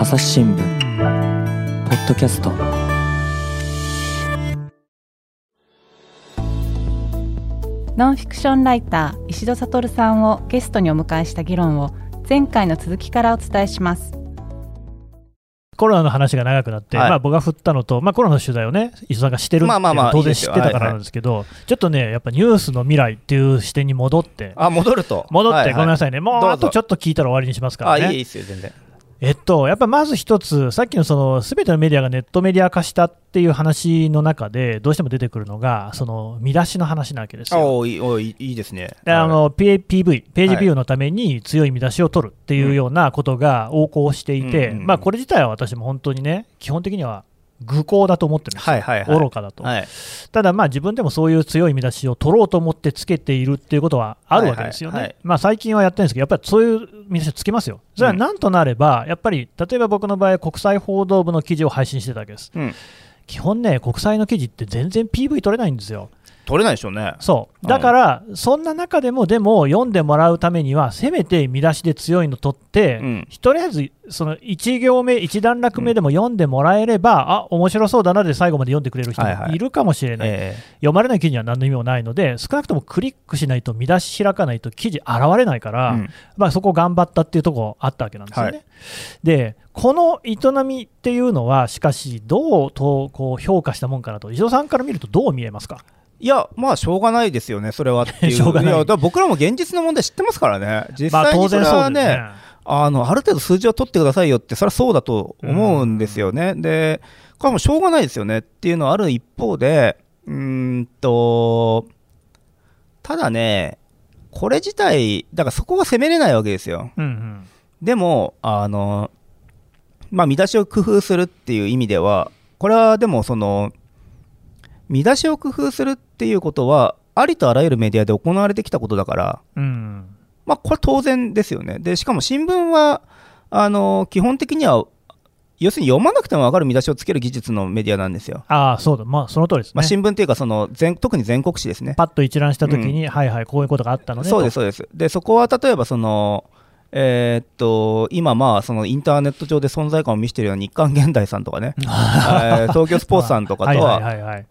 朝日新聞ポッドキャスト。ノンフィクションライター石戸悟さんをゲストにお迎えした議論を前回の続きからお伝えします。コロナの話が長くなって、はい。まあ、僕が振ったのと、まあ、コロナの取材をね、石戸さんがしてるっていうのまあまあまあは当然知ってたからなんですけど、ちょっとね、やっぱニュースの未来っていう視点に戻って、あ、戻ると。戻って、はいはい。ごめんなさいね、もうあとちょっと聞いたら終わりにしますからあ、いいね。ですよ、全然。えっと、やっぱまず一つ、さっきのそのすべてのメディアがネットメディア化したっていう話の中で、どうしても出てくるのが、その見出しの話なわけですあ、よ。おいいおいいいですね。であの PV、ページはいビューのために強い見出しを取るっていうようなことが横行していて、うんまあ、これ自体は私も本当にね、基本的には愚行だと思ってるんですよ、はいはいはい。愚かだと。はい。ただ、まあ自分でもそういう強い見出しを取ろうと思ってつけているっていうことはあるわけですよね。はいはいはいまあ最近はやってるんですけど、やっぱりそういう見出しをつけますよ。それはなんとなれば、やっぱり例えば僕の場合、国際報道部の記事を配信してたわけです。うん。基本ね、国際の記事って全然 PV 取れないんですよ。取れないでしょうね。そう。だから、そんな中でも、でも読んでもらうためには、せめて見出しで強いの取って、うん。とりあえずその1行目、1段落目でも読んでもらえれば、あ面白そうだなで最後まで読んでくれる人はいはい。もいるかもしれない、え読まれない記事には何の意味もないので、少なくともクリックしないと、見出し開かないと記事現れないから、うん。まあ、そこ頑張ったっていうところあったわけなんですよね。はい。で、この営みっていうのは、しかし、どうとこう評価したもんかなと、石戸さんから見るとどう見えますか？いや、まあ、しょうがないですよね、それはっていう。しょうがないや、だから僕らも現実の問題知ってますからね。実際にそれはね。あの、ある程度数字を取ってくださいよって、それはそうだと思うんですよね。で、これはもうしょうがないですよねっていうのはある一方で、うーんと、ただね、これ自体、だからそこが責めれないわけですよ。うんうんでも、あの、まあ、見出しを工夫するっていう意味では、これはでも、その、見出しを工夫するっていうことは、ありとあらゆるメディアで行われてきたことだから、うんまあ、これ当然ですよね。で、しかも新聞は、あの、基本的には、要するに読まなくても分かる見出しをつける技術のメディアなんですよ。ああ、そうだ、まあ、その通りですね。まあ、新聞っていうかその全、特に全国紙ですね。パッと一覧したときに、はいはい、こういうことがあったのねそうです、とそうです。で、そこは例えばその、えーっと今、まあそのインターネット上で存在感を見せているような日刊現代さんとかね、えー東京スポーツさんとかとは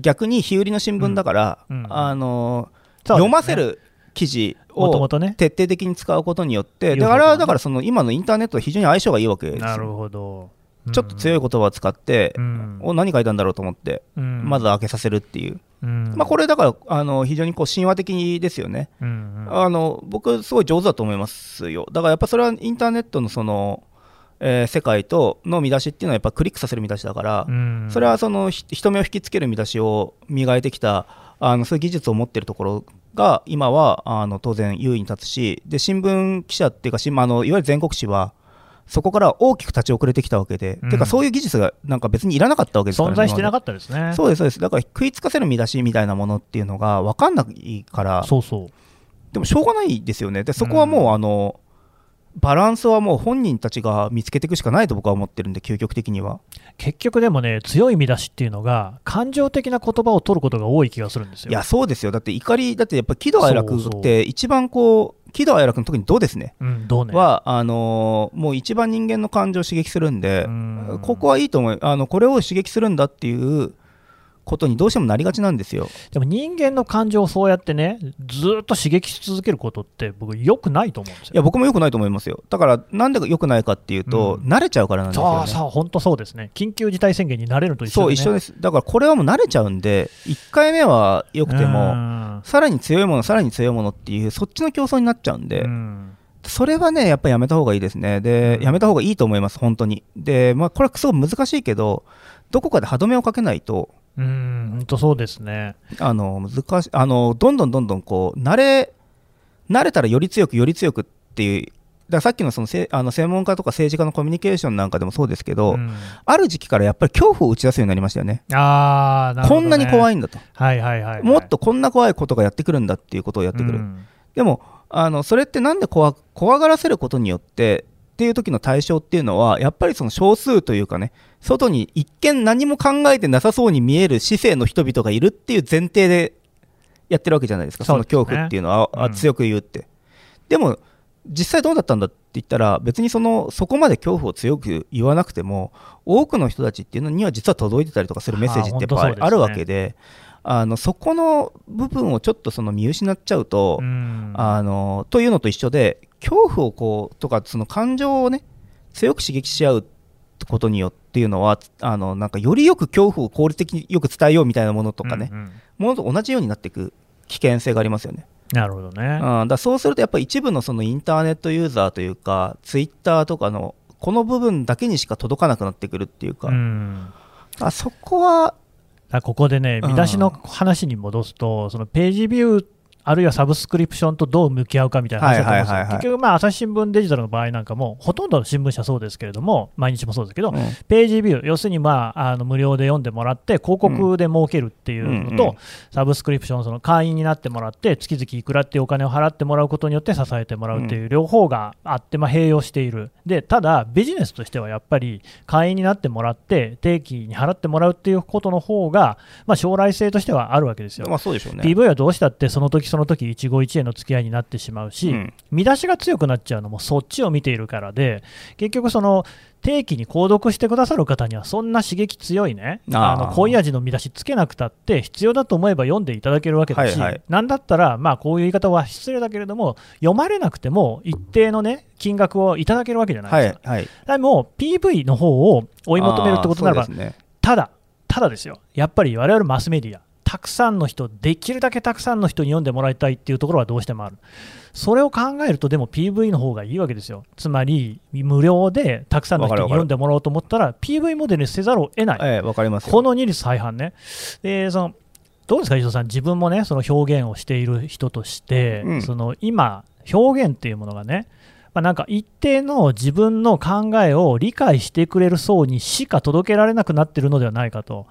逆に日売りの新聞だから、うん。うんあの読ませる記事を。徹底的に使うことによって、だからだからその今のインターネットと非常に相性がいいわけですよ。なるほど。ちょっと強い言葉を使って、うん。お何書いたんだろうと思って、うん。まず開けさせるっていう、うん。まあ、これだからあの非常にこう神話的ですよね。うんうん。あの僕、すごい上手だと思いますよ。だからやっぱそれはインターネットのその、えー世界との見出しっていうのはやっぱクリックさせる見出しだから、うんそれはそのひ人目を引きつける見出しを磨いてきたあのそういう技術を持っているところが今はあの当然優位に立つしで新聞記者っていうか新あのいわゆる全国紙はそこから大きく立ち遅れてきたわけで、うんてかそういう技術がなんか別にいらなかったわけですから、存在してなかっったですね。そうですそうですだから食いつかせる見出しみたいなものっていうのが分かんないからそうそう。でもしょうがないですよね。で、そこはもう、あの、バランスはもう本人たちが見つけていくしかないと僕は思ってるんで、究極的には。結局でもね、強い見出しっていうのが、感情的な言葉を取ることが多い気がするんですよ。いや、そうですよ。だって怒り、だってやっぱ喜怒哀楽って一番こう、喜怒哀楽の特に怒ですね？うん、どうね？は、あのーもう一番人間の感情を刺激するんで、うんここはいいと思う。あの、これを刺激するんだっていうことにどうしてもなりがちなんですよ。でも人間の感情をそうやってね、ずーっと刺激し続けることって、僕、良くないと思うんですよ。いや、僕も良くないと思いますよ。だから、なんで良くないかっていうと、うん慣れちゃうからなんですよね。そうそう、本当そうですね。緊急事態宣言になれると一緒そう、一緒です。だからこれはもう慣れちゃうんで、1回目は良くても、も、さらに強いもの、さらに強いものっていう、そっちの競争になっちゃうんで、うんそれはね、やっぱりやめた方がいいですね。で、うんやめた方がいいと思います、本当に。で、まあ、これはすごい難しいけど、どこかで歯止めをかけないと、うん、本当そうですね。あの、難しい、あの、どんどんどんどんこう、慣れ、慣れたらより強く、より強くっていう、だからさっきのそのせあの専門家とか政治家のコミュニケーションなんかでもそうですけど、うんある時期からやっぱり恐怖を打ち出すようになりましたよね。あーなね、こんなに怖い、いんだと。はいはいはいはい、もっとこんな怖いことがやってくるんだっていうことをやってくる。うんでもあのそれってなんで怖怖がらせることによってっていう時の対象っていうのはやっぱりその少数というかね外に一見何も考えてなさそうに見える市政の人々がいるっていう前提でやってるわけじゃないですか。その恐怖っていうのは、あうん。強く言うって。でも実際どうだったんだって言ったら別にそのそこまで恐怖を強く言わなくても多くの人たちっていうのには実は届いてたりとかするメッセージってやっぱはああるわけであのそこの部分をちょっとその見失っちゃうと、うん。あのというのと一緒で恐怖をこうとかその感情をね強く刺激し合うことによっていうのはあのなんかよりよく恐怖を効率的によく伝えようみたいなものとかね、うんうん。ものと同じようになっていく危険性がありますよね。なるほどね。うん、だそうするとやっぱり一部のそのインターネットユーザーというかツイッターとかのこの部分だけにしか届かなくなってくるっていうか、うん。あそこはあここでね、うん見出しの話に戻すと、そのページビュー、あるいはサブスクリプションとどう向き合うかみたいな話だと思うんですよ。はいはいはいはい。結局、まあ、朝日新聞デジタルの場合なんかも、ほとんどの新聞社そうですけれども、毎日もそうですけど、うん。ページビュー、要するに、まあ、あの無料で読んでもらって、広告で儲けるっていうのと、うんうんサブスクリプション、その会員になってもらって、月々いくらっていうお金を払ってもらうことによって支えてもらうっていう両方があって、まあ、併用している、でただ、ビジネスとしてはやっぱり会員になってもらって、定期に払ってもらうっていうことの方が、まあ、将来性としてはあるわけですよ。まあそうでしょうね。PV はどうしたってその時その時一期一会の付き合いになってしまうし、うん。見出しが強くなっちゃうのもそっちを見ているからで結局その定期に購読してくださる方にはそんな刺激強いね。あの濃い味の見出しつけなくたって必要だと思えば読んでいただけるわけだし、はいはい。なんだったらまあこういう言い方は失礼だけれども読まれなくても一定のね金額をいただけるわけじゃないですか。はいはい。でも PV の方を追い求めるってことならばね。ただ、ただですよ、やっぱり我々マスメディア、たくさんの人、できるだけたくさんの人に読んでもらいたいっていうところはどうしてもある。それを考えると、でも PV の方がいいわけですよ。つまり、無料でたくさんの人に読んでもらおうと思ったら、PV モデルにせざるを得ない。ええ、わかりますよ。この二律背反ね。でそのどうですか、石戸さん、自分もね、その表現をしている人として、うんその今、表現っていうものがね、まあ、なんか一定の自分の考えを理解してくれる層にしか届けられなくなってるのではないかと。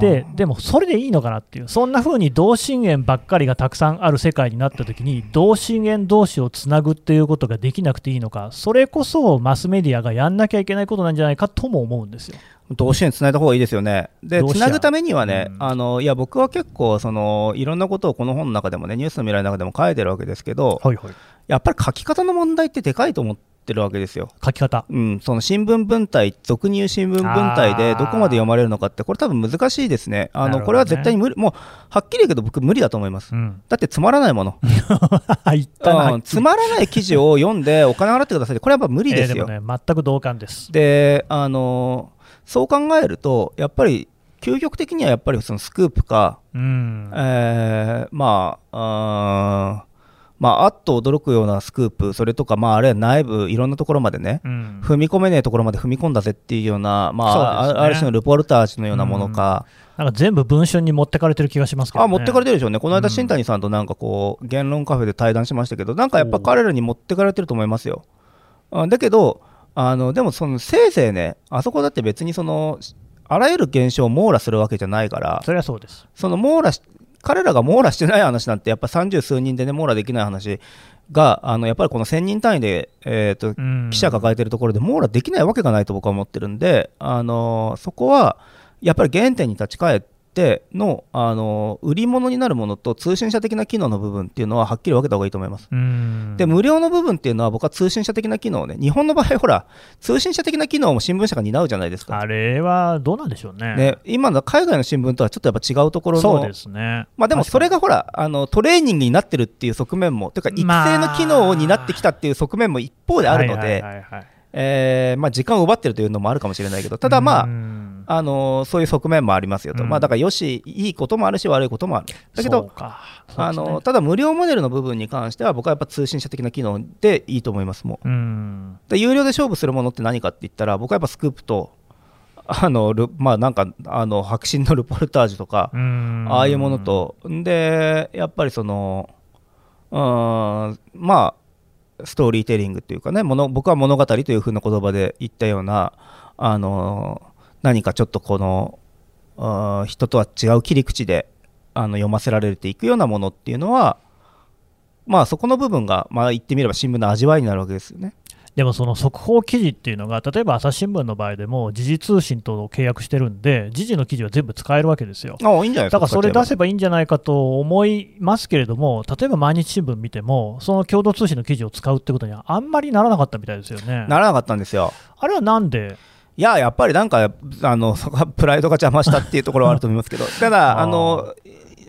ででもそれでいいのかなっていう、そんな風に同心円ばっかりがたくさんある世界になったときに、同心円同士をつなぐっていうことができなくていいのか、それこそマスメディアがやんなきゃいけないことなんじゃないかとも思うんですよ。同志円つないだ方がいいですよね。で、つなぐためにはね、うんあのいや僕は結構その、いろんなことをこの本の中でもね、ニュースの未来の中でも書いてるわけですけど、はいはい、やっぱり書き方の問題ってでかいと思ってるわけですよ。書き方。うん、その新聞文体、俗に言う新聞文体でどこまで読まれるのかって、これ多分難しいですね。あの、ねこれは絶対に無理、もう、はっきり言うけど僕無理だと思います。うん、だってつまらないもの。うんつまらない記事を読んでお金払ってくださいって、これはやっぱ無理ですよ。えーでもね、全く同感です。で、あのそう考えると、やっぱり、究極的にはやっぱりそのスクープか、うん、えーまあ、あーまあ、あっと驚くようなスクープ、それとか、まあ、あるいは内部、いろんなところまでね、うん。踏み込めねえところまで踏み込んだぜっていうような、まあ、ね。あある種のルポルタージュのようなものか、なんか全部文春に持ってかれてる気がしますけど、ね、あ持ってかれてるでしょうね、この間、うん新谷さんとなんかこう、言論カフェで対談しましたけど、なんかやっぱ彼らに持ってかれてると思いますよ。あだけど、あのでもそのせいぜいね、あそこだって別にその、あらゆる現象を網羅するわけじゃないから、それはそうです。その網羅し彼らが網羅してない話なんて、やっぱ三十数人でね、網羅できない話が、あのやっぱりこの1000人単位で、えーとうん。記者抱えてるところで網羅できないわけがないと僕は思ってるんで、あのそこはやっぱり原点に立ち返っての、あの売り物になるものと通信社的な機能の部分っていうのははっきり分けた方がいいと思います。うんで無料の部分っていうのは僕は通信社的な機能をね日本の場合ほら通信社的な機能も新聞社が担うじゃないですか、あれはどうなんでしょうね。ね、今の海外の新聞とはちょっとやっぱ違うところのそうですね。まあでもそれがほらあのトレーニングになってるっていう側面もというか育成の機能を担ってきたっていう側面も一方であるのはいではいはいはいえーまあ時間を奪ってるというのもあるかもしれないけどただまあうん。あのそういう側面もありますよと、うん。まあだからよしいいこともあるし悪いこともある。だけどか。あのただ無料モデルの部分に関しては僕はやっぱ通信社的な機能でいいと思いますもう。うん。で有料で勝負するものって何かって言ったら僕はやっぱスクープと あのルまあなんかあの白真のルポルタージュとか、うん。ああいうものと、で、やっぱりその、うーん、まあ、ストーリーテリングっていうかね、もの僕は物語というふうな言葉で言ったような、あの何かちょっとこの、人とは違う切り口であの読ませられていくようなものっていうのは、まあそこの部分が、まあ言ってみれば新聞の味わいになるわけですよね。でもその速報記事っていうのが、例えば朝日新聞の場合でも、時事通信と契約してるんで、時事の記事は全部使えるわけですよ。あいいんじゃないですかだからそれ出せばばいいんじゃないかと思いますけれども、例えば毎日新聞見ても、その共同通信の記事を使うってことにはあんまりならなかったみたいですよね。ならなかったんですよ。あれはなんで、いややっぱりなんかあのそこはプライドが邪魔したっていうところはあると思いますけど。ただあの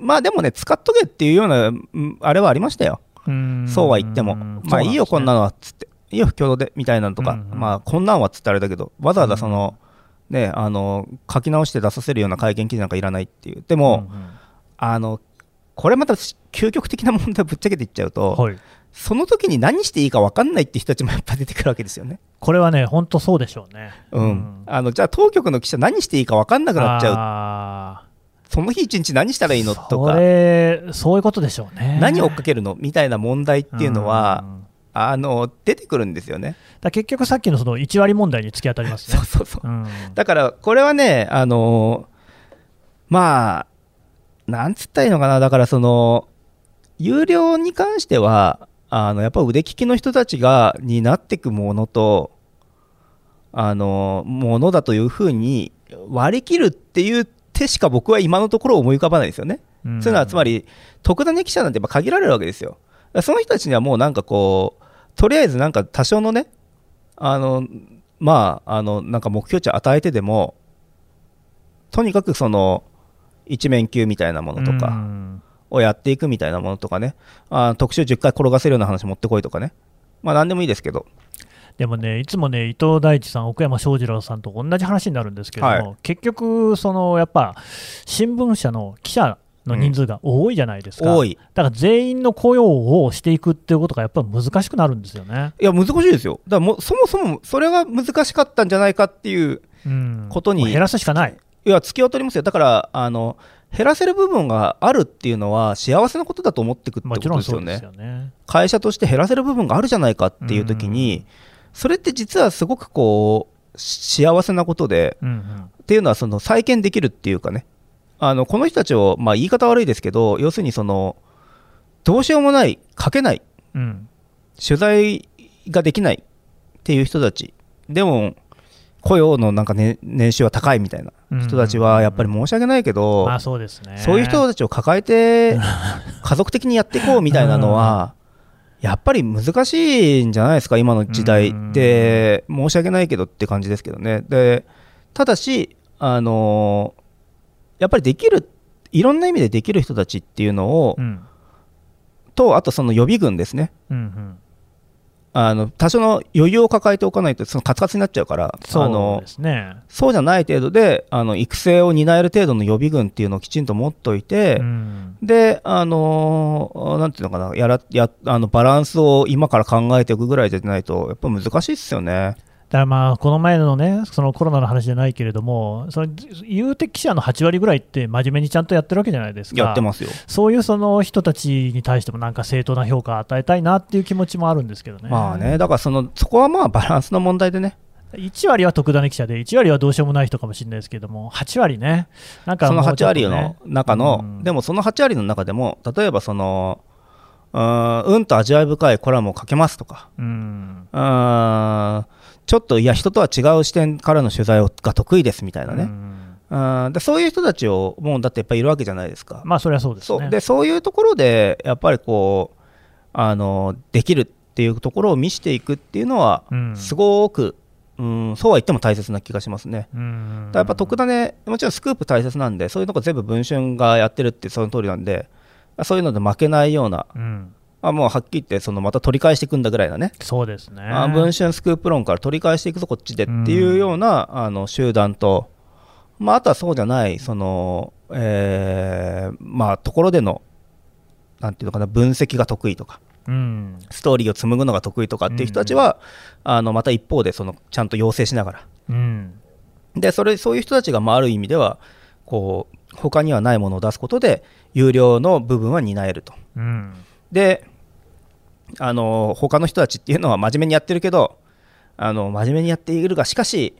まあでもね使っとけっていうようなうんあれはありましたよ。そうは言っても、まあいいよ、こんなの。のはっつって、いいよ、共同でみたいなのとか、うんうん。まあこんなんはっつってあれだけど、わざわざその、ね、あの書き直して出させるような会見記事なんかいらないっていう、でも、うんうん。あのこれまた究極的な問題をぶっちゃけて言っちゃうと、はい、その時に何していいか分かんないっていう人たちもやっぱ出てくるわけですよね。これはね、本当そうでしょうね。うん。あのじゃあ、当局の記者、何していいか分かんなくなっちゃう、ゃその日一日何したらいいのとそか、れ、そういうことでしょうね。何を追っかけるの？みたいな問題っていうのは、うんあの出てくるんですよね。だ結局さっきのその1割問題に突き当たりますねそう。そうそううんだから、これはね、あのーまあ、なんつったらいいのかな、だからその、有料に関しては、あのやっぱ腕利きの人たちが担っていくものと、あのものだというふうに割り切るっていう手しか僕は今のところ思い浮かばないですよね。うんそういうのはつまり、特ダネ記者なんてやっぱ限られるわけですよ。その人たちにはもうなんかこう、とりあえずなんか多少のね、あのまあ、あのなんか目標値を与えてでも、とにかくその一面級みたいなものとうかん。をやっていくみたいなものとかね、あ特集10回転がせるような話持ってこいとかね、まあなんでもいいですけど、でもね、いつもね、伊藤大地さん、奥山翔二郎さんと同じ話になるんですけれども、は結局、そのやっぱ新聞社の記者の人数が多いじゃないですか、多い。だから全員の雇用をしていくっていうことがやっぱり難しくなるんですよね。いや、難しいですよ。だからもうそもそもそれが難しかったんじゃないかっていう、うんことにもう減らすしかない。いや、突き当たりますよ。だから、あの減らせる部分があるっていうのは幸せなことだと思っていくってことですよね。よね。会社として減らせる部分があるじゃないかっていう時に、それって実はすごくこう幸せなことでうんうんっていうのはその再建できるっていうかねあのこの人たちを、まあ、言い方悪いですけど要するにそのどうしようもない書けないうん取材ができないっていう人たち。でも雇用のなんか、ね、年収は高いみたいな人たちはやっぱり申し訳ないけど、まあそうですね。そういう人たちを抱えて 家族的にやっていこうみたいなのは、やっぱり難しいんじゃないですか、今の時代で、申し訳ないけどって感じですけどね。でただし、あのやっぱりできる、いろんな意味でできる人たちっていうのを、うんと、あとその予備軍ですね。うんうんあの多少の余裕を抱えておかないとそのカツカツになっちゃうから、あそうね。そうじゃない程度であの育成を担える程度の予備軍っていうのをきちんと持っておいて、うんで、あのーなんていうのかな、やらやあのバランスを今から考えておくぐらいじゃないと、やっぱ難しいですよね。だからまあこの前のね、そのコロナの話じゃないけれども、その言うて記者の8割ぐらいって真面目にちゃんとやってるわけじゃないですか。やってますよ。そういうその人たちに対してもなんか正当な評価を与えたいなっていう気持ちもあるんですけどね。まあね、だからそのそこはまあバランスの問題でね、1割は特ダネ記者で、1割はどうしようもない人かもしれないですけども、8割ね、なんかその8もうちょっとね割の中の、うんでもその8割の中でも、例えばその、うーんうんと味わい深いコラムを書けますとか、うん、うーんちょっといや、人とは違う視点からの取材をが得意ですみたいなうね、んうんでそういう人たちを、もうだってやっぱりいるわけじゃないですか。まあそれはそうですね。そうでそういうところでやっぱりこうあのできるっていうところを見せていくっていうのはうんすごく、うん、そうは言っても大切な気がしますね。うんだやっぱ特ダネもちろんスクープ大切なんでそういうとこ全部文春がやってるってその通りなんでそういうので負けないようなうん、あもうはっきり言ってそのまた取り返していくんだぐらいなね。そうですね。あ文春スクープ論から取り返していくぞこっちでっていうような、あの集団と、まあ、あとはそうじゃないその、えーまあ、ところでのなんていうのかな分析が得意とか。うん。ストーリーを紡ぐのが得意とかっていう人たちは、あのまた一方でそのちゃんと養成しながら。うん。でそれそういう人たちがまあある意味ではこう他にはないものを出すことで有料の部分は担えると。うん。であの他の人たちっていうのは真面目にやってるけどあの真面目にやっているがしかし、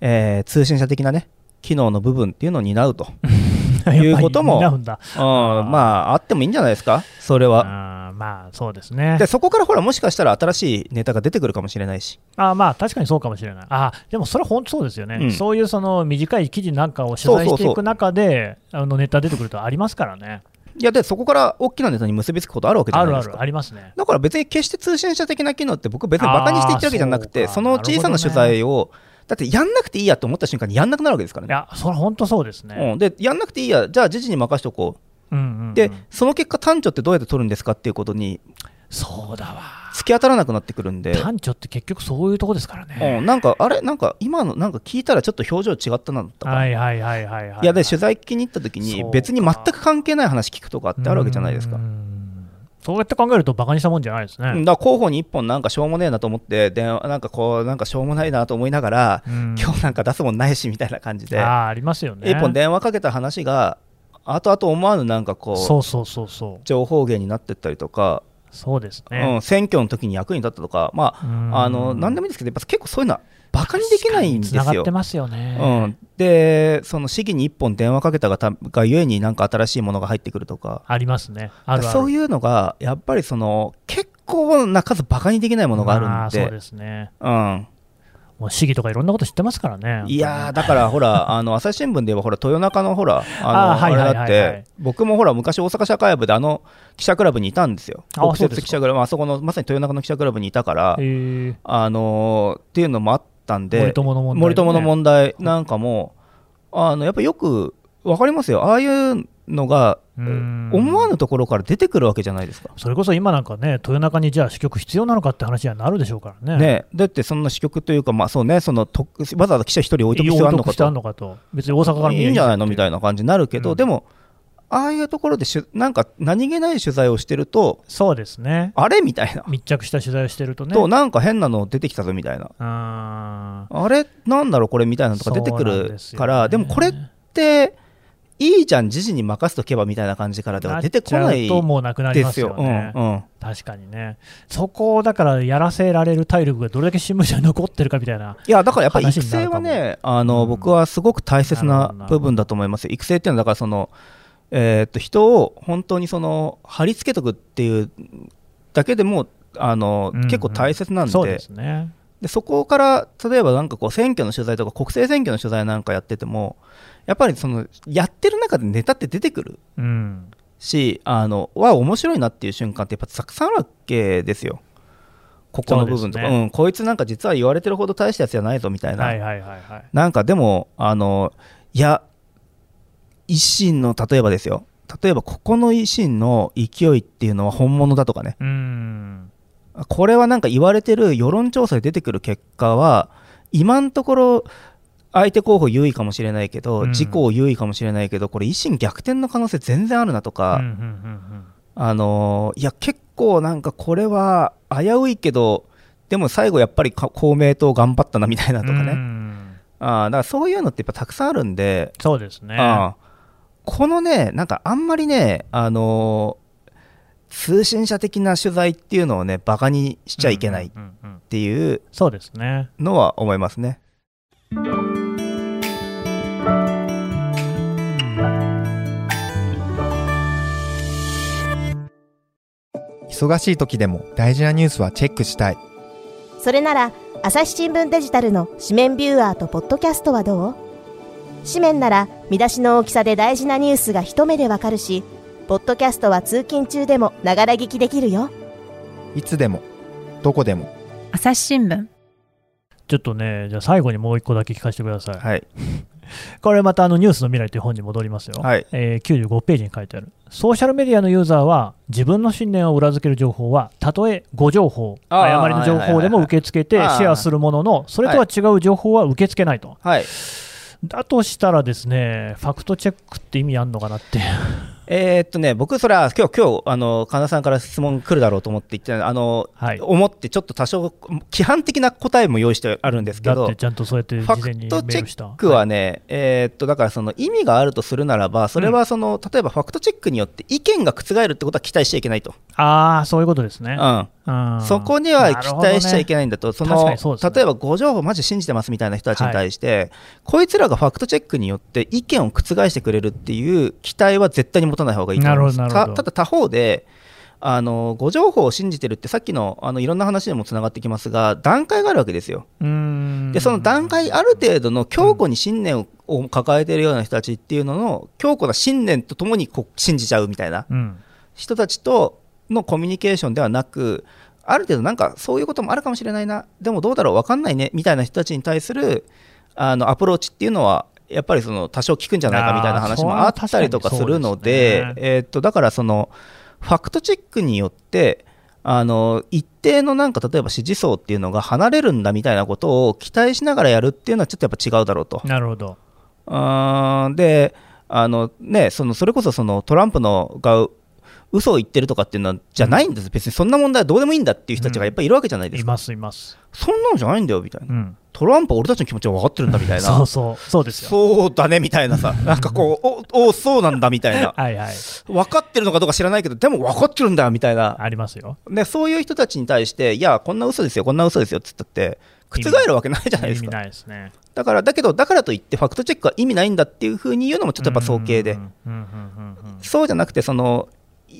えー通信社的なね機能の部分っていうのを担うと いうこともうんまああってもいいんじゃないですか？それは。まあそうですね。でそこからほらもしかしたら新しいネタが出てくるかもしれないし。あーまあ確かにそうかもしれない。あーでもそれ本当そうですよね、うん。そういうその短い記事なんかを取材していく中であのネタ出てくるとありますからねいやでそこから大きなネタに結びつくことあるわけじゃないですか。るありますね。だから別に決して通信社的な機能って僕別にバカにして言ってるわけじゃなくてその小さな取材をだってやんなくていいやと思った瞬間にやんなくなるわけですからね。いやそれ本当そうですね、うん、でやんなくていいやじゃあ時事に任しておこう。んうんうん。うでその結果単調ってどうやって取るんですかっていうことにそうだわ。突き当たらなくなってくるんで、単調って結局そういうとこですからね、うん、なんかあれ？なんか今のなんか聞いたらちょっと表情違ったなとか、はいはいはいはいはいい。やで取材聞きに行った時に別に全く関係ない話聞くとかってあるわけじゃないですか。う。ん。そうやって考えるとバカにしたもんじゃないですね、うんだから候補に1本なんかしょうもねえなと思って電話なんかこうなんかしょうもないなと思いながら、うん。今日なんか出すもんないしみたいな感じで。あーありますよね。1本電話かけた話が後々思わぬなんかこう。情報源になってったりとか、そうですうねん、、選挙の時に役に立ったとかまうん。ああの何でもいいですけどやっぱ結構そういうのはバカにできないんですよ。つながって。ますよね、うん、でその市議に1本電話かけたがたがゆえになんか新しいものが入ってくるとか。ありますね。あるある。そういうのがやっぱりその結構な数バカにできないものがあるんで。まそうですね。うん、もう市議とかいろんなこと知ってますからねいやーだからほら あの朝日新聞で言えばほら豊中のほらあのあれだって僕もほら昔大阪社会部であの記者クラブにいたんですよ。あ国そうですか設記者クラブあそこのまさに豊中の記者クラブにいたからえー。あのーっていうのもあったんで森友の問題ね。森友の問題なんかもあのやっぱよくわかりますよ。ああいうのがうん。思わぬところから出てくるわけじゃないですか。それこそ今なんかね豊中にじゃあ支局必要なのかって話にはなるでしょうからね。ね、だってそんな支局というか、まあそうね、そのとわざわざ記者一人置いとく必要あるのかと。のかと。別に大阪から見いいんじゃないのみたいいな感じになるけど、うん。でも、ああいうところでしゅなんか何気ない取材をしてると、そうですね。あれみたいな、密着した取材をしてるとね。となんか変なの出てきたぞみたいな、ああれ？なんだろう、これみたいなのとか出てくるですよね。から、でもこれって、いいじゃん、時事に任せとけばみたいな感じからでは出てこないともうなくなりますよ。うんうん確かにね。そこをだからやらせられる体力がどれだけ新聞社に残ってるかみたいないやだからやっぱり話育成はね、あのうん。僕はすごく大切な部分だと思います。よ。育成っていうのは、だからその、えーっと人を本当にその貼り付けとくっていうだけでもあの、うんうん。結構大切なんで。そうですね。でそこから例えばなんかこう選挙の取材とか国政選挙の取材なんかやっててもやっぱりそのやってる中でネタって出てくるうんしあのは面白いなっていう瞬間ってやっぱたくさんあるわけですよ。ここの部分とか、そうね。うん、こいつなんか実は言われてるほど大したやつじゃないぞみたいな、はいはいはいはい。なんかでも、あのいや、維新の例えばですよ、例えばここの維新の勢いっていうのは本物だとかね、うん。これはなんか言われてる世論調査で出てくる結果は、今のところ、相手候補優位かもしれないけど、うん。自公優位かもしれないけど、これ、維新逆転の可能性全然あるなとか、うんうんうんあのいや、結構なんかこれは危ういけど、でも最後やっぱりか公明党頑張ったなみたいなうんとかね。うん。あーだからそういうのってやっぱたくさんあるんで、そうですね。ああこのね、なんかあんまりね、あのー通信社的な取材っていうのをね、バカにしちゃいけないっうんうんうんうん。ていうそうですね。のは思いますね。忙しい時でも大事なニュースはチェックしたい。それなら朝日新聞デジタルの紙面ビューアーとポッドキャストはどう？紙面なら見出しの大きさで大事なニュースが一目でわかるしポッドキャストは通勤中でもながら聞きできるよ。いつでもどこでも。朝日新聞。ちょっとねじゃあ最後にもう一個だけ聞かせてください。はい。これまたあのニュースの未来という本に戻りますよ、はい。えー95ページに書いてある。ソーシャルメディアのユーザーは自分の信念を裏付ける情報はたとえ誤情報誤りの情報でも受け付けてシェアするもののそれとは違う情報は受け付けないと、はい。だとしたらですねファクトチェックって意味あんのかなってえーっとね、僕、それは今日、今日、あの、神田さんから質問来るだろうと思って言ってたあの、はい思ってちょっと多少、規範的な答えも用意してあるんですけどちゃんとそうやってファ事前にメクトチェックはね、えーっと、だからその意味があるとするならば、それはその、例えばファクトチェックによって意見が覆るってことは期待しちゃいけないと。ああそういうことですね、うん。うんそこには期待しちゃいけないんだと、そ確かのにそうですね例えば誤情報マジ信じてますみたいな人たちに対して、こいつらがファクトチェックによって意見を覆してくれるっていう期待は絶対に持たない方がいいと思います。たただ他方であの誤情報を信じてるってさっきのあのいろんな話でもつながってきますが段階があるわけですよ。うんでその段階ある程度の強固に信念をを抱えているような人たちっていうのの強固な信念とともにこう信じちゃうみたいなうん人たちとのコミュニケーションではなくある程度なんかそういうこともあるかもしれないなでもどうだろう分かんないねみたいな人たちに対するあのアプローチっていうのはやっぱりその多少効くんじゃないかみたいな話もあったりとかするのでねえーっとだからそのファクトチェックによってあの一定のなんか例えば支持層っていうのが離れるんだみたいなことを期待しながらやるっていうのはちょっとやっぱ違うだろうと。なるほどあーであの、ね、そのそれこそそのトランプのが嘘を言ってるとかっていうのはじゃないんです、別にそんな問題はどうでもいいんだっていう人たちがやっぱりいるわけじゃないですか、いますいます。そんなのじゃないんだよみたいな、うん。トランプは俺たちの気持ちは分かってるんだみたいな、そうそう。そうですよ。そうだねみたいなさ、なんかこう、おおそうなんだみたいな、はいはい。分かってるのかどうか知らないけど、でも分かってるんだみたいな、ありますよ。でそういう人たちに対して、いや、こんな嘘ですよ、こんな嘘ですよって言ったって、覆るわけないじゃないですか。意味ないですね。だから、だけど、だからといって、ファクトチェックは意味ないんだっていうふうに言うのもちょっとやっぱ早計で。うん、うんうんうんうん。そうじゃなくて、その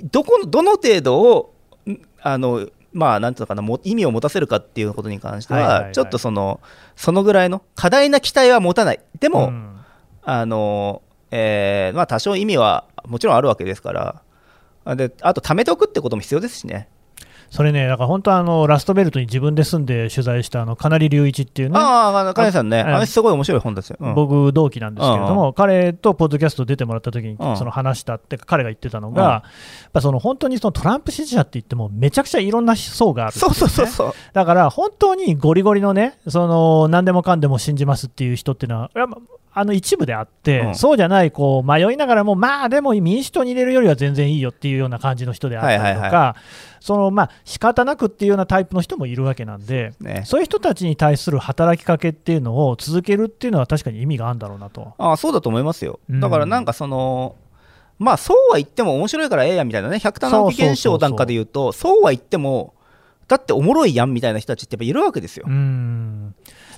どこのどの程度を、んあのまあ、なんていうのかな、も意味を持たせるかっていうことに関してはちょっとそのそのぐらいの過大な期待は持たない、でも、うん。あのえーまあ、多少意味はもちろんあるわけですから、あであと、貯めておくってことも必要ですしね。それね、だから本当あの、ラストベルトに自分で住んで取材したあの金隆一っていうね、ああ、金井さんね、ああのすごい面白い本ですよ。うん。僕、同期なんですけれども、彼とポッドキャスト出てもらった時にうん。その話したって、彼が言ってたのが、うん。やっぱその本当にそのトランプ支持者って言っても、めちゃくちゃいろんな層があるっていそうそうそうねそう。だから本当にゴリゴリのね、その何でもかんでも信じますっていう人っていうのは、あの一部であって、うんそうじゃないこう迷いながらも、まあでも民主党に入れるよりは全然いいよっていうような感じの人であったりとか、はいはいはそのまあ仕方なくっていうようなタイプの人もいるわけなんで、ね、そういう人たちに対する働きかけっていうのを続けるっていうのは確かに意味があるんだろうなと。ああそうだと思いますよ。うんだからなんかその、まあそうは言っても面白いからええやんみたいなね、百田直樹現象なんかで言うと、そうは言っても、だっておもろいやんみたいな人たちってやっぱいるわけですよう。ん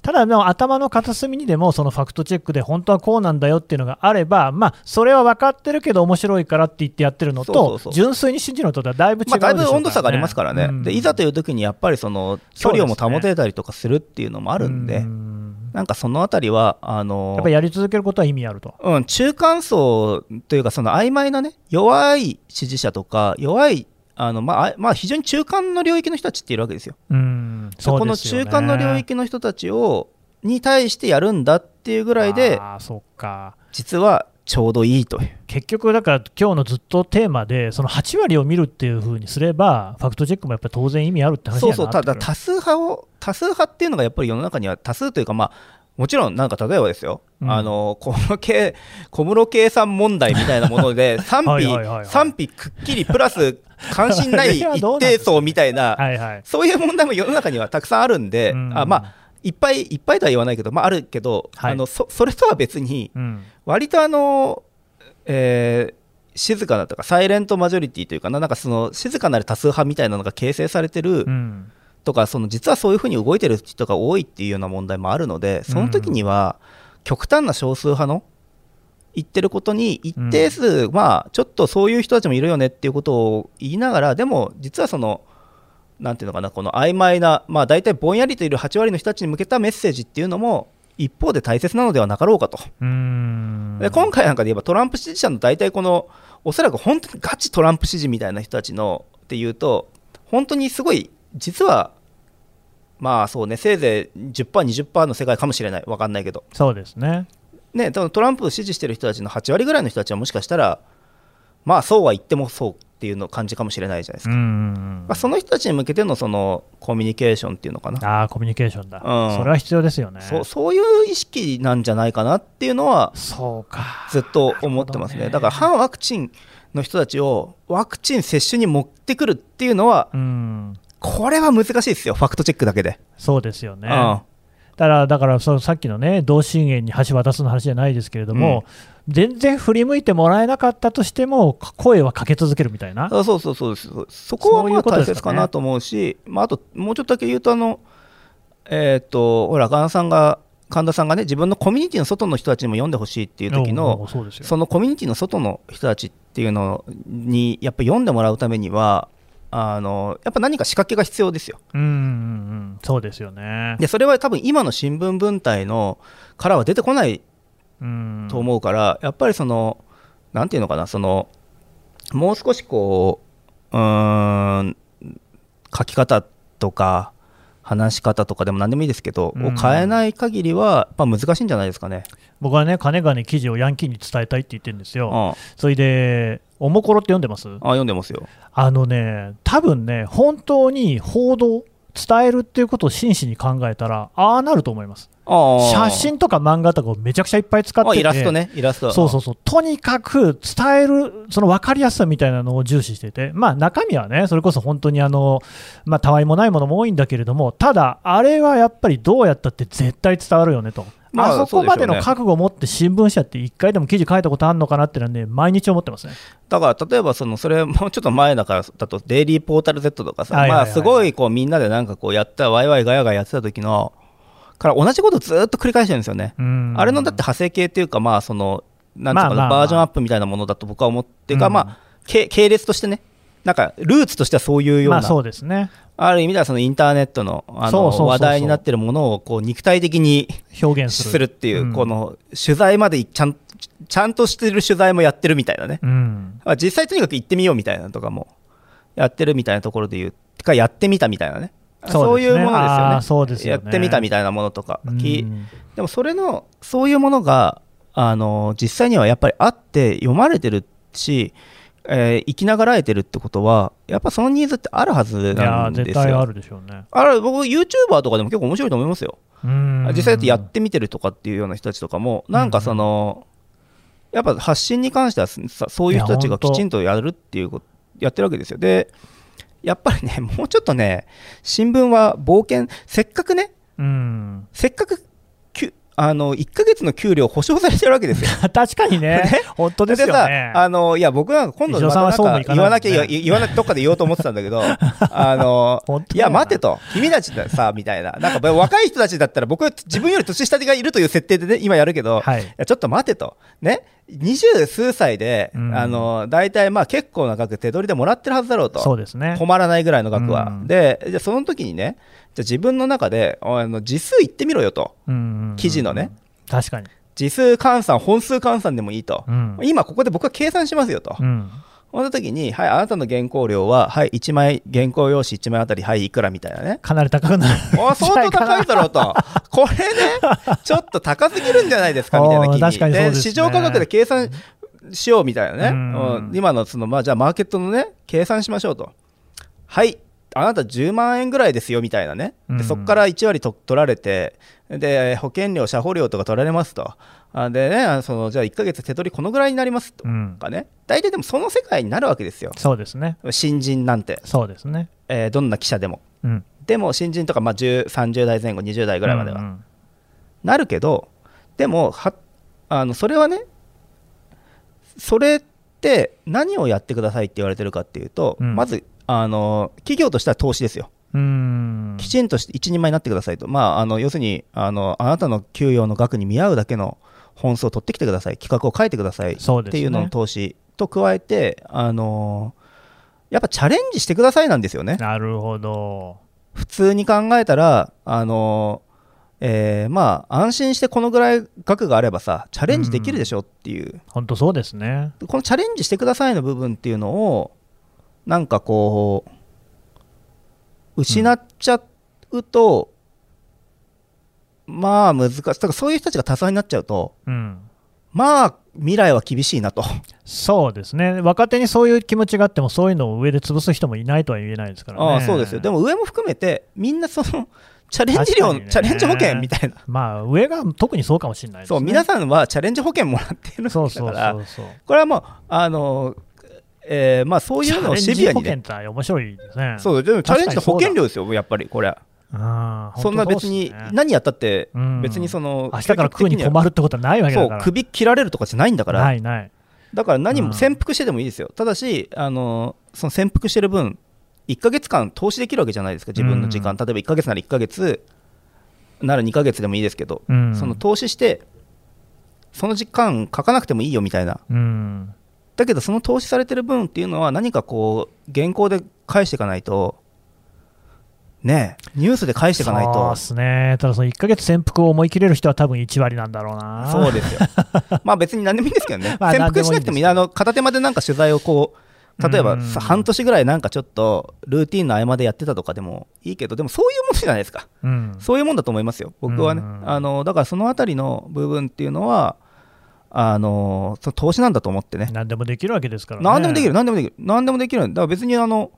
ただ、でも頭の片隅にでもそのファクトチェックで本当はこうなんだよっていうのがあれば、まあ、それは分かってるけど面白いからって言ってやってるのとそうそうそう。純粋に信じるのとはだいぶ違うでしょまあ、だいぶ温度差がありますからね、うん。でいざという時にやっぱりその距離をも保てたりとかするっていうのもあるんで、うん。なんかそのあたりは、あやのっぱりやり続けることは意味あると。うん、中間層というか、その曖昧なね、弱い支持者とか、弱い、あのまああまあ、非常に中間の領域の人たちっているわけですよ。うん。でこの中間の領域の人たちをに対してやるんだっていうぐらいで、あーそっか。実はちょうどいいという。結局、だから今日のずっとテーマで、その8割を見るっていうふうにすれば、ファクトチェックもやっぱり当然意味あるって話そうそう、ただ多数派を、多数派っていうのがやっぱり世の中には多数というか、まあ、もちろんなんか例えばですよ、うん。あの小室圭小室圭さん問題みたいなもので 賛否賛否くっきりプラス関心ない 一定層みたいな、はいはい。そういう問題も世の中にはたくさんあるんで、うん。あまあいっぱいいっぱいとは言わないけど、まあ、あるけど、はい。あのそそれとは別にうん。割とあの、えー静かなとかサイレントマジョリティというかななんかその静かなる多数派みたいなのが形成されてる、うんとかその実はそういうふうに動いてる人が多いっていうような問題もあるのでその時には極端な少数派の言ってることに一定数、まあちょっとそういう人たちもいるよねっていうことを言いながらでも実はそのなんていうのかなこの曖昧なまあ大体ぼんやりといる8割の人たちに向けたメッセージっていうのも一方で大切なのではなかろうかと。うん。で今回なんかで言えばトランプ支持者の大体このおそらく本当にガチトランプ支持みたいな人たちのっていうと本当にすごい実はまあそうねせいぜい 10%20% の世界かもしれない。分かんないけど。そうですね。ね多分トランプを支持してる人たちの8割ぐらいの人たちはもしかしたらまあそうは言ってもそうっていうの感じかもしれないじゃないですうか、んまあ、その人たちに向けてのそのコミュニケーションっていうのかな。ああ、コミュニケーションだ、うん。それは必要ですよね。そうそういう意識なんじゃないかなっていうのはそうか。ずっと思ってますね。ね。だから反ワクチンの人たちをワクチン接種に持ってくるっていうのは、うん、これは難しいですよ、ファクトチェックだけで。そうですよね。うん。だからだからそのさっきのね同心円に橋渡すの話じゃないですけれども、全然振り向いてもらえなかったとしても声はかけ続けるみたいな。あそうそうそうですそこはまあ大切かなと思うし、まあ、あともうちょっとだけ言うとあのえっ、とほら神田さんが神田さんがね自分のコミュニティの外の人たちにも読んでほしいっていう時おのそのコミュニティの外の人たちっていうのにやっぱ読んでもらうためにはあのやっぱ何か仕掛けが必要ですよ。うんうんうんそうですよね。でそれは多分今の新聞文体のからは出てこないうん。と思うから、やっぱりその、なんていうのかな、そのもう少しこう、うーん、書き方とか、話し方とかでも何でもいいですけど、うん。を変えない限りは、まあ、難しいんじゃないですかね。僕はね、金がね、記事をヤンキーに伝えたいって言ってるんですよ。あそれで、おもころって読んでます？あ読んでますよ。あのね、多分ね、本当に報道、伝えるっていうことを真摯に考えたら、ああなると思います。あ写真とか漫画とかをめちゃくちゃいっぱい使ってて、あイラストね、イラスト。そうそうそう、とにかく伝える、その分かりやすさみたいなのを重視してて、まあ、中身はね、それこそ本当にあの、まあ、たわいもないものも多いんだけれども、ただ、あれはやっぱりどうやったって絶対伝わるよねと、まああそこまでの覚悟を持って新聞社って一回でも記事書いたことあるのかなってのはね、毎日思ってますね。だから例えばそのそれもうちょっと前だからだとデイリーポータル Z とかさ、まあすごいこうみんなでなんかこうやったワイワイガヤガヤやってた時のから同じことずっと繰り返してるんですよね。うん。あれのだって派生系っていうかまあそのなんていうかな、まあまあまあ。バージョンアップみたいなものだと僕は思っていうか、うん。まあ系系列としてねなんかルーツとしてはそういうような、まあそうですね、ある意味ではそのインターネットのあの話題になってるものをこう肉体的に表現する。っていう、うん。この取材までちゃんちゃんとしてる取材もやってるみたいなね。うん。あ実際とにかく行ってみようみたいなのとかもやってるみたいなところで言うかやってみたみたいなね。そういうものですよあねーそうですよね。やってみたみたいなものとか、きうん。でもそれのそういうものがあの実際にはやっぱりあって読まれてるし、えー生きながらえてるってことはやっぱそのニーズってあるはずなんですー絶対あよるでしょうね。あれ僕 YouTuber とかでも結構面白いと思いますようん実際やってみてるとかっていうような人たちとかも、なんかその、やっぱ発信に関してはさそういう人たちがきちんとやるっていうこと、やってるわけですよ。で、やっぱりね、もうちょっとね、新聞は冒険、せっかくね、うん、せっかくあの1ヶ月の給料保証されてるわけですよ。確かにね、本当ですよさね。あのいや僕なんか今度またなんか言わなきゃ言わ言わなきゃどっかで言おうと思ってたんだけど あのいや待てと。君たちださみたいな。なんか若い人たちだったら僕自分より年下がいるという設定でね今やるけど、はい。いやちょっと待てと。ね？二十数歳で、うん。あの大体まあ結構な額手取りでもらってるはずだろうと。そうですね。困らないぐらいの額は、うん。でじゃあその時にねじゃあ自分の中であの字数言ってみろよと。記事のね。確かに。字数換算本数換算でもいいと、うん。今ここで僕は計算しますよと、うん。その時に、はい、あなたの原稿料は、はい、1枚、原稿用紙1枚あたり、はい、いくらみたいなね。かなり高くなる。あ相当高いだろうと、これね、ちょっと高すぎるんじゃないですかみたいな気にですね。市場価格で計算しようみたいなね、うん。うん今のその、まあ、じゃあマーケットのね、計算しましょうと、はい、あなた10万円ぐらいですよみたいなね、うんでそこから1割と取られて、で保険料、社保料とか取られますと、あでね、そのじゃあ1ヶ月手取りこのぐらいになりますとうんかね、大体でもその世界になるわけですよ、そうですね。新人なんて。そうですね。えーどんな記者でも。うん。でも新人とか、まあ、10 30代前後、20代ぐらいまでは、うんうんなるけど、でもはあの、それはね、それって何をやってくださいって言われてるかっていうと、うんまずあの企業としては投資ですよ、うん。きちんとして一人前になってくださいと、まあ、あの要するにあの、あなたの給与の額に見合うだけの本数を取ってきてください、企画を書いてくださいっていうのの投資と加えて、あのやっぱチャレンジしてくださいなんですよね。なるほど。普通に考えたら、あのえーまあ、安心してこのぐらい額があればさ、チャレンジできるでしょっていう、本当そうですね。このチャレンジしてくださいの部分っていうのを、なんかこう、失っちゃうと、まあ難しい、だからそういう人たちが多彩になっちゃうと、うん。まあ未来は厳しいなと。そうですね。若手にそういう気持ちがあっても、そういうのを上で潰す人もいないとは言えないですからね。ああそうですよ。でも上も含めて、みんなその、チャレンジ料、ねチャレンジ保険みたいな。まあ、上が特にそうかもしれないですね。そう、皆さんはチャレンジ保険もらってるんだそうそうから。これはもう、あのえーまあ、そういうのをシビアにね、チャレンジ保険って面白いですね。そうでもチャレンジの保険料ですよ、やっぱりこれ。うんそんな別に何やったってうん。別にその明日から食うに困るってことはないわけだから。そう首切られるとかじゃないんだから。ないない。だから何うん。も潜伏してでもいいですよ、ただし、あのその潜伏してる分、1ヶ月間投資できるわけじゃないですか、自分の時間、うん。例えば1ヶ月なら1ヶ月、なら2ヶ月でもいいですけど、うん。その投資して、その時間書かなくてもいいよみたいな、うん。だけどその投資されてる分っていうのは、何かこう、原稿で返していかないと、ねえ、ニュースで返していかないとそうで、すねただその1ヶ月潜伏を思い切れる人は多分1割なんだろうなそうですよ。まあ別に何でもいいんですけどね。まあ潜伏しなくてもいい。あの、片手間でなんか取材をこう、例えば半年ぐらいなんかちょっとルーティンの合間でやってたとかでもいいけど、でもそういうものじゃないですか。うんそういうもんだと思いますよ。僕はねう。んあの、だからそのあたりの部分っていうのは、あの、その投資なんだと思ってね。何でもできるわけですからね何でもできる、何でもできる。何でもできる。だから別にあの、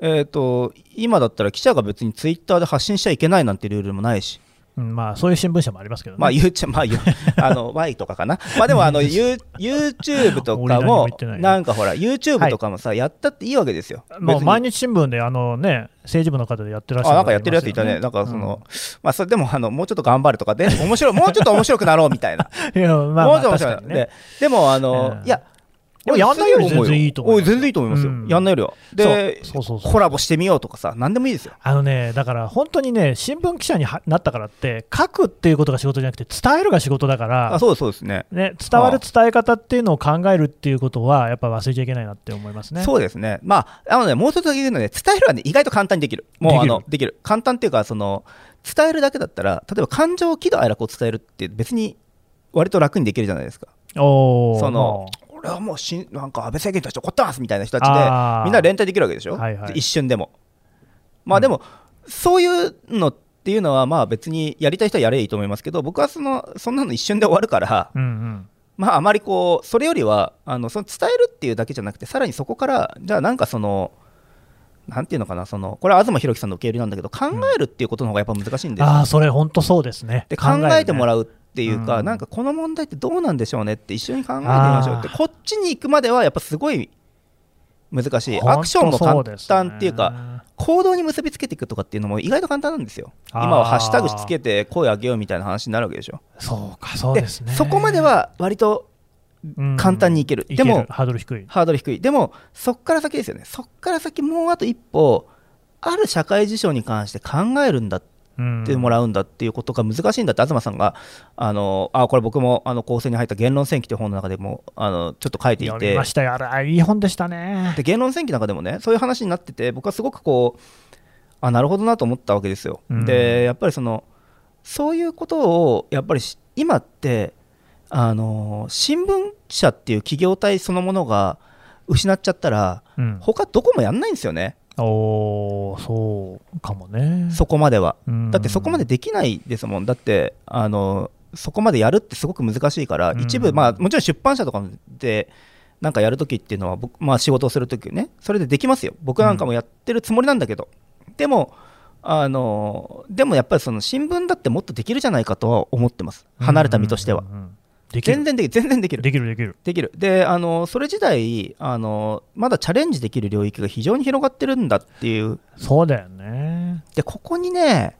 えっ、と、今だったら記者が別にツイッターで発信しちゃいけないなんてルールもないし、うんまあそういう新聞社もありますけどね。まあ、ゆうちゃまあ、ゆあの、Y とかかな。まあ、でも、あの、ユー YouTube とかも なんかほら、YouTube とかもさ、やったっていいわけですよ。もう毎日新聞であのね政治部の方でやってらっしゃるあなんかやってるやついたね、なんかその、まあ、それでもあのもうちょっと頑張るとかで、面白い、もうちょっと面白くなろうみたいな、いやまあもうまあちょっと面白い、ででも、あの、うん。いや、でもやんないより全然いいと思いますお全然いいと思いますよ、うんやんないよりは。でそうそうそうコラボしてみようとかさ、なんでもいいですよ。あのね、だから本当にね、新聞記者にはなったからって、書くっていうことが仕事じゃなくて、伝えるが仕事だから、あそうそうですね。ね、伝わる伝え方っていうのを考えるっていうことは、やっぱ忘れちゃいけないなって思いますね。そうですね、まあ、あのね、もう一つだけ言うのね、伝えるはね、意外と簡単にできる。もう、あできるの、できる。簡単っていうか、その、伝えるだけだったら、例えば感情を喜怒哀楽を伝えるって、別に、割と楽にできるじゃないですか。おーその、俺はもうしん、なんか安倍政権に対して怒ってますみたいな人たちで、みんな連帯できるわけでしょ、はいはい一瞬でも。まあでも、そういうのっていうのは、まあ別にやりたい人はやればいいと思いますけど、僕はその、そんなの一瞬で終わるから、うんうんまあ、あまりこう、それよりは、あのその伝えるっていうだけじゃなくて、さらにそこから、じゃあなんかその、なんていうのかな、そのこれは東博樹さんの受け売りなんだけど、考えるっていうことの方がやっぱ難しいんですよ。ああ、それ本当そうですね。で考えてもらう。うっていうか、うんなんかこの問題ってどうなんでしょうねって一緒に考えてみましょうって、こっちに行くまではやっぱすごい難しい。アクションも簡単っていうか、行動に結びつけていくとかっていうのも意外と簡単なんですよ。今はハッシュタグつけて声上げようみたいな話になるわけでしょ。そうか、そうですね。そこまでは割とうん簡単にいけるいでもハードル低い。ハードル低い。でも、そっから先ですよね。そっから先もうあと一歩、ある社会事象に関して考えるんだっうんてもらうんだっていうことが難しいんだって、東さんが、あのあこれ僕もあの構成に入った言論戦記という本の中でもあのちょっと書いていてま、したよ。あれいい本でしたね。で言論戦記の中でもね、そういう話になってて、僕はすごくこう、あなるほどなと思ったわけですよ。うんで、やっぱりその、そういうことを、やっぱりし今って、あの新聞社っていう企業体そのものが失っちゃったら、うん、他どこもやんないんですよね、おーそうかもね。そこまでは。うん。だってそこまでできないですもん、だって、あのそこまでやるってすごく難しいから、うん。一部、まあ、もちろん出版社とかで、なんかやるときっていうのは僕、まあ、仕事をするときね、それでできますよ、僕なんかもやってるつもりなんだけど、でも、あのでもやっぱりその新聞だってもっとできるじゃないかとは思ってます、離れた身としては。うんうんうんできる全然できる、全然できる。できるできる。できるであのそれ自体あの、まだチャレンジできる領域が非常に広がってるんだっていうそうだよね。でここにね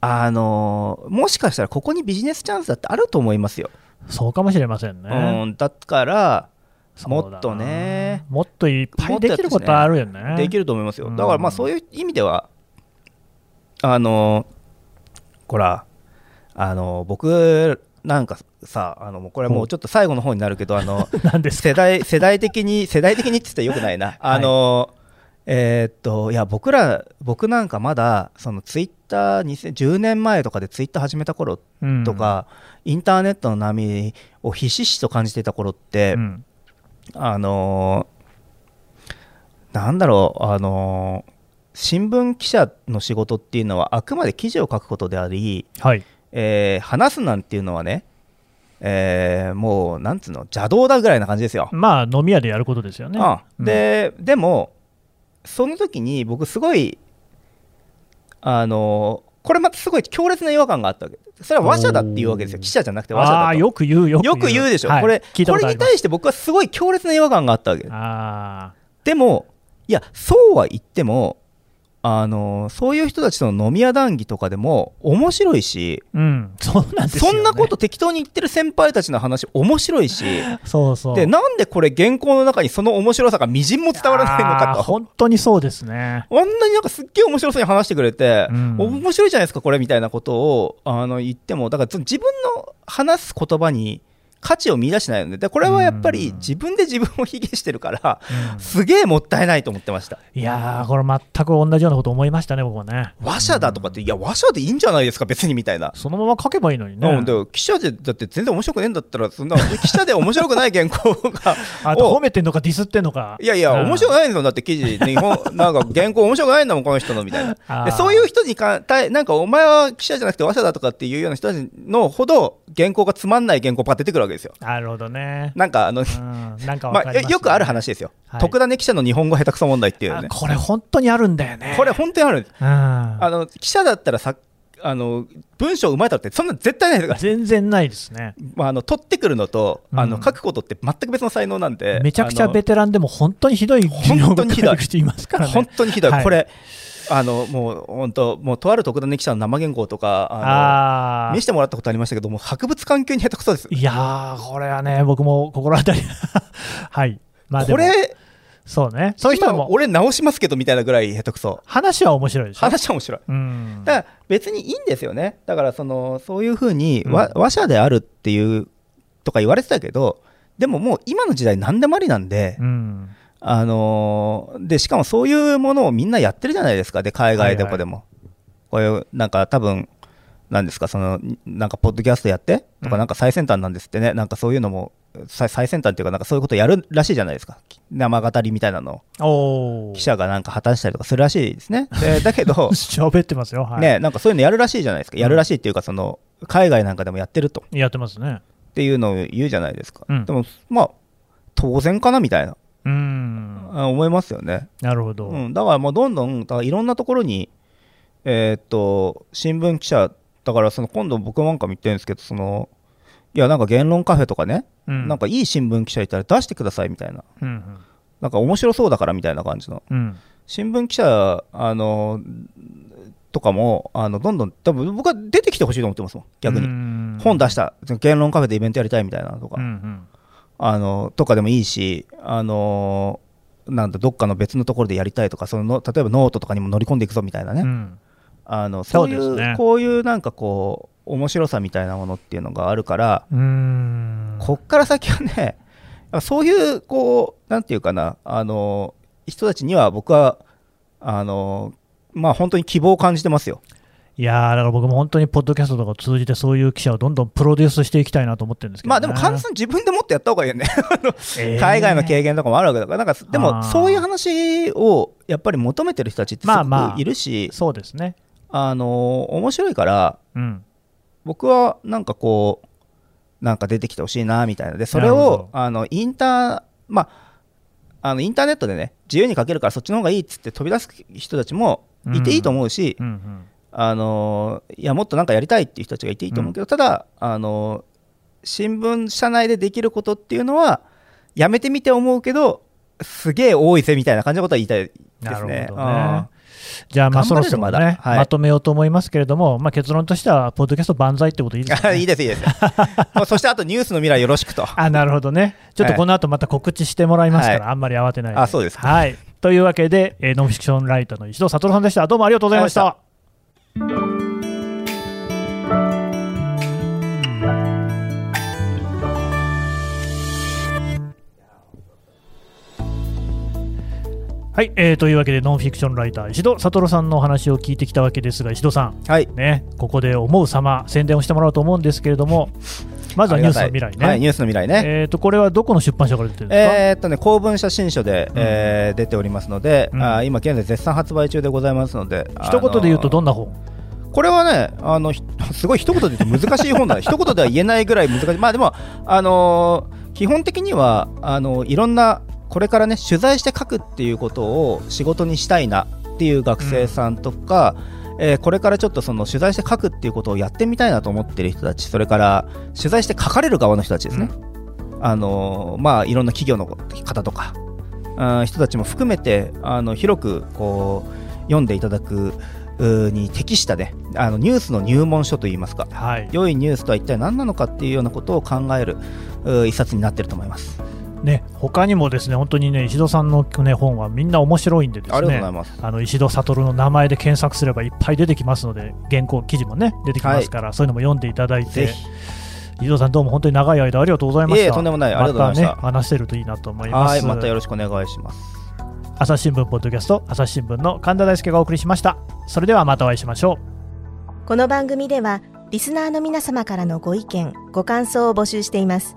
あのもしかしたらここにビジネスチャンスだってあると思いますよ、そうかもしれませんね。うん、だからもっとねもっといっぱいできることあるよね。できると思いますようんだからまあそういう意味ではあのほらあの僕なんかさあのもうこれはもうちょっと最後の方になるけどあの 世代世代的に世代的にって言ったらよくないな、あのえーっといや僕ら僕なんかまだそのツイッター2010年前とかでツイッター始めた頃うん。とか、インターネットの波をひしひしと感じていた頃って、うん。あのーなんだろうあのー新聞記者の仕事っていうのはあくまで記事を書くことであり、はい。えー話すなんていうのはね、えーもうなんつうの邪道だぐらいな感じですよ。まあ、飲み屋でやることですよね。うん。ででもその時に僕すごいあのこれまたすごい強烈な違和感があったわけ。それは話者だっていうわけですよ。記者じゃなくて話者だと。よく言うよく言う。よく言うでしょ、はい。これこれに対して僕はすごい強烈な違和感があったわけ。あでもいやそうは言ってもあのそういう人たちとの飲み屋談義とかでも面白いしうん、そうなんですよ、ね、そんなこと適当に言ってる先輩たちの話面白いしそうそう。でなんでこれ原稿の中にその面白さがみじんも伝わらないのかと。本当にそうですね。あんなになんかすっげえ面白そうに話してくれて、うん。面白いじゃないですか、これみたいなことをあの言っても、だから自分の話す言葉に価値を見出してないので、でこれはやっぱりうん。自分で自分を卑下してるから、うん。すげえもったいないと思ってました。いやーこれ全く同じようなこと思いましたね僕もね。話者だとかって、いや、話者でいいんじゃないですか、別に。みたいな。そのまま書けばいいのにね、うん、で記者でだって全然面白くねえんだったら、そんな記者で面白くない原稿が、あとを褒めてんのかディスってんのか。いやいや、うん。面白くないんですよ、だって記事、日本、なんか原稿面白くないんだもん、この人のみたいな。でそういう人にか対なんかお前は記者じゃなくて話者だとかっていうような人たちのほど原稿がつまんない原稿パッて出てくるわけですよ。なるほどね。なんかあの、うん。なんかわまあ、よくある話ですよ、はい。徳田ね記者の日本語下手くそ問題っていうあね、これ本当にあるんだよね。これ本当にある。んです、うん。あの記者だったらさあの文章うまいだろって、そんな絶対ないですから、全然ないですね。まあ、あの取ってくるのと、あうん。の書くことって全く別の才能なんで、めちゃくちゃベテランでも本当にひどい本当にひどい。書く人いますからね。本当にひどい。これ、あのもう本当、もうとある徳田ね記者の生原稿とか、ああの見せてもらったことありましたけども、博物館級に下手くそです。いやーこれはね僕も心当たり はいまあこれ、そうねそういう人はも俺直しますけどみたいなぐらい下手くそ。話は面白いでしょ？話は面白い。うんだから別にいいんですよね。だからそのそういうふうにうんわ話者であるっていうとか言われてたけど、でももう今の時代何でもありなんで、うんあのーでしかもそういうものをみんなやってるじゃないですか。で海外とかでも、こういうなんか多分なんですかそのなんかポッドキャストやってとかうん。なんか最先端なんですってね。なんかそういうのも最最先端っていうかなんかそういうことやるらしいじゃないですか。生語りみたいなのを。記者がなんか破綻したりとかするらしいですね。でだけど 喋ってますよ。はい。ね、なんかそういうのやるらしいじゃないですか、やるらしいっていうか、その海外なんかでもやってると。やってますね。っていうのを言うじゃないですか、うん。でも、まあ、当然かなみたいな、うん。あ思いますよね。なるほど、うん、だからもうどんどん、だからいろんなところに、えーっと、新聞記者、だからその今度、僕なんかも言ってるんですけど、そのいや、なんか言論カフェとかね、うん。なんかいい新聞記者いたら出してくださいみたいな、うんなんか面白そうだからみたいな感じの。うん。新聞記者あのとかもあのどんどん多分僕は出てきてほしいと思ってますもん。逆に、に本出した言論カフェでイベントやりたいみたいなのとか、うんうんあのとかでもいいしあのなんだどっかの別のところでやりたいとかその例えばノートとかにも乗り込んでいくぞみたいなね、うん。あのそういうね。こういうなんかこう面白さみたいなものっていうのがあるから、うん。こっから先はね、そういう、こう、なんていうかな、あの、人たちには僕は、あの、まあ本当に希望を感じてますよ。いやーだから僕も本当にポッドキャストとかを通じてそういう記者をどんどんプロデュースしていきたいなと思ってるんですけど、ね、まあでも、簡単に自分でもってやった方がいいよね。えー海外の経験とかもあるわけだから、なんか、であも、ーそういう話をやっぱり求めてる人たちってすごまあまあくいるし、そうですね。あの、面白いから、うん。僕はなんかこう、なんか出てきてほしいなみたいな。で、それを、あの、インター、まあ、あのインターネットでね、自由に書けるからそっちの方がいいっつって飛び出す人たちもいていいと思うし、うんうんあのいや、もっとなんかやりたいっていう人たちがいていいと思うけど、ただ、あの新聞社内でできることっていうのは、やめてみて思うけど、すげえ多いぜみたいな感じのことは言いたいですね。なるほどねじゃあまあそろそろねまだはいまとめようと思いますけれども、まあ、結論としてはポッドキャスト万歳ってことでいいですか、うんね、いいです、いいです。そしてあとニュースの未来よろしくと。あなるほどね、ちょっとこの後また告知してもらいますから、はいあんまり慌てないで。あそうですかはい、というわけで、えーノンフィクションライターの石戸悟さんでした。どうもありがとうございました。はい、えーというわけでノンフィクションライター石戸悟さんのお話を聞いてきたわけですが石戸さん、はい。ね、ここで思う様宣伝をしてもらおうと思うんですけれどもまずはニュースの未来ね、はい、ニュースの未来ね。えー、とこれはどこの出版社から出てるんですか、えーっとね、公文写真書で、えー出ておりますので、うん。あー今現在絶賛発売中でございますので、一言で言うとどんんな本？これはね、あのひ すごい一言で言うと難しい本だ、一言では言えないぐらい難しい、まあでも、あのー基本的にはあのいろんな、これからね、取材して書くっていうことを仕事にしたいなっていう学生さんとか、えーこれからちょっとその取材して書くっていうことをやってみたいなと思ってる人たち、それから取材して書かれる側の人たちですね。あのまあ、いろんな企業の方とか、あー人たちも含めてあの広くこう読んでいただくうに適したねあのニュースの入門書といいますかはい良いニュースとは一体何なのかっていうようなことを考えるう一冊になってると思います。ね、他にもですね本当にね石戸さんの、ね、本はみんな面白いんでですね。あの石戸悟の名前で検索すればいっぱい出てきますので原稿記事もね出てきますから、そういうのも読んでいただいて石戸さんどうも本当に長い間ありがとうございました。いえとんでもないありがとうございました。たね話せるといいなと思います。はいまたよろしくお願いします。朝日新聞ポッドキャスト朝日新聞の神田大輔がお送りしました。それではまたお会いしましょう。この番組ではリスナーの皆様からのご意見ご感想を募集しています